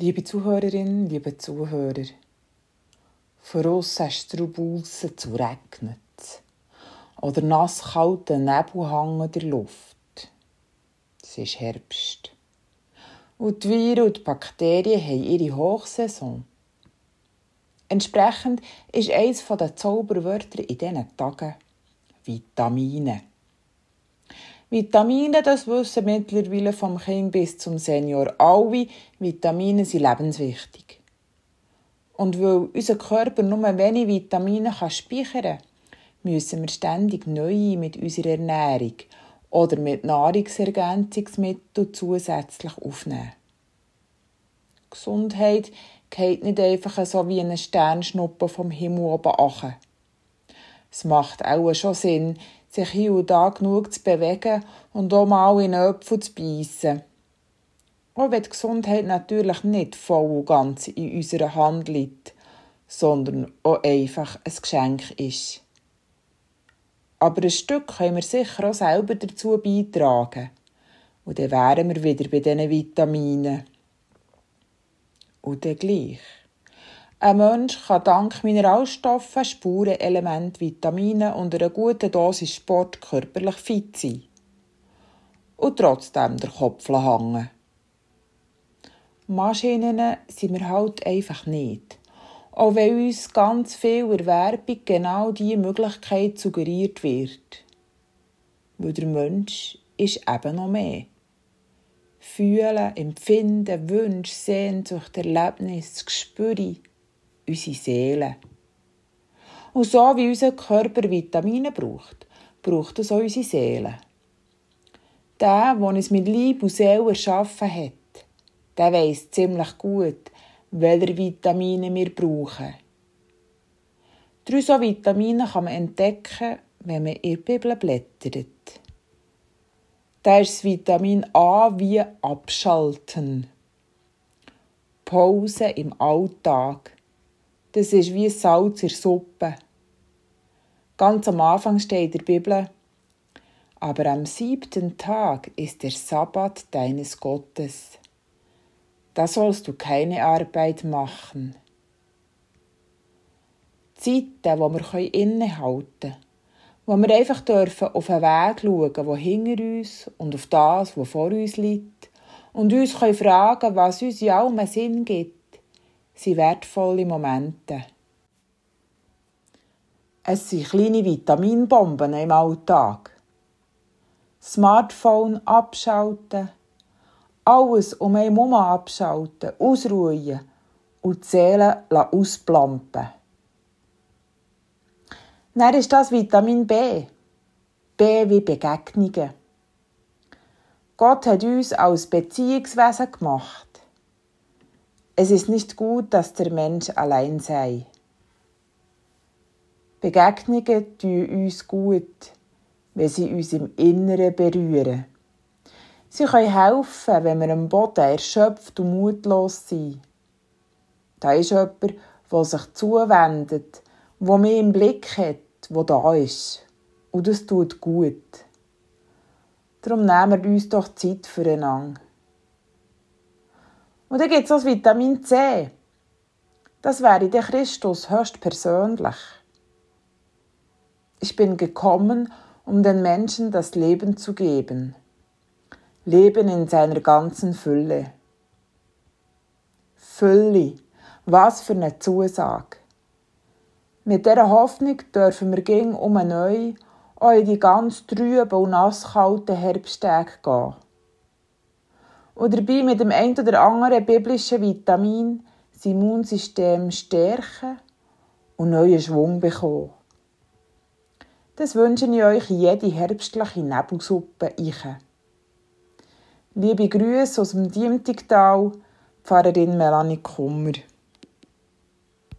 Liebe Zuhörerinnen, liebe Zuhörer, vor uns du draussen zu regnet oder nass kalten Nebel hängen in der Luft. Es ist Herbst. Und die Viren und die Bakterien haben ihre Hochsaison. Entsprechend ist eines der Zauberwörter in diesen Tagen Vitamine. Vitamine, das wissen mittlerweile vom Kind bis zum Senior alle, Vitamine sind lebenswichtig. Und weil unser Körper nur wenig Vitamine kann speichern kann, müssen wir ständig neue mit unserer Ernährung oder mit Nahrungsergänzungsmitteln zusätzlich aufnehmen. Gesundheit geht nicht einfach so wie eine Sternschnuppe vom Himmel oben achen. Es macht auch schon Sinn, sich hier und da genug zu bewegen und auch mal in Öpfel zu beißen. Auch wenn die Gesundheit natürlich nicht voll und ganz in unserer Hand liegt, sondern auch einfach ein Geschenk ist. Aber ein Stück können wir sicher auch selber dazu beitragen. Und dann wären wir wieder bei diesen Vitaminen. Und dann gleich. Ein Mensch kann dank Mineralstoffen, Spurenelemente, Vitamine und einer guten Dosis Sport körperlich fit sein. Und trotzdem der Kopf hängen. Maschinen sind wir halt einfach nicht. Auch wenn uns ganz viel Erwerbung genau diese Möglichkeit suggeriert wird. Weil der Mensch ist eben noch mehr. Fühlen, Empfinden, Wünsche, Sehnsucht, Erlebnis, Gespüre, unsere Seele. Und so wie unser Körper Vitamine braucht, braucht es auch unsere Seele. Der, der uns mit Liebe und Seele erschaffen hat, der weiss ziemlich gut, welche Vitamine wir brauchen. Drei so Vitamine kann man entdecken, wenn man in der Bibel blättert. Da ist das Vitamin A wie abschalten. Pause im Alltag. Das ist wie Salz in der Suppe. Ganz am Anfang steht in der Bibel, aber am siebten Tag ist der Sabbat deines Gottes. Da sollst du keine Arbeit machen. Zeiten, wo wir innehalten können, wo wir einfach dürfen auf den Weg schauen, der hinter uns und auf das, was vor uns liegt, und uns fragen können was uns in allem Sinn gibt sind wertvolle Momente. Es sind kleine Vitaminbomben im Alltag. Smartphone abschalten, alles um einen herum abschalten, ausruhen und die Seele ausplampen. Dann ist das Vitamin B. B wie Begegnungen. Gott hat uns als Beziehungswesen gemacht. Es ist nicht gut, dass der Mensch allein sei. Begegnungen tun uns gut, wenn sie uns im Inneren berühren. Sie können helfen, wenn wir am Boden erschöpft und mutlos sind. Da ist jemand, der sich zuwendet, wo mir im Blick hat, wo da ist. Und das tut gut. Darum nehmen wir uns doch Zeit füreinander. Und dann gibt es das Vitamin C. Das wäre der Christus höchstpersönlich. Ich bin gekommen, um den Menschen das Leben zu geben. Leben in seiner ganzen Fülle. Fülle, was für eine Zusage. Mit dieser Hoffnung dürfen wir gegen um neu auch in die ganz trüben und nasskalten Herbsttage gehen und dabei mit dem einen oder anderen biblischen Vitamin das Immunsystem stärken und neuen Schwung bekommen. Das wünsche ich euch jede herbstliche Nebelsuppe. Liebe Grüße aus dem Diemtigtal, Pfarrerin Melanie Kummer.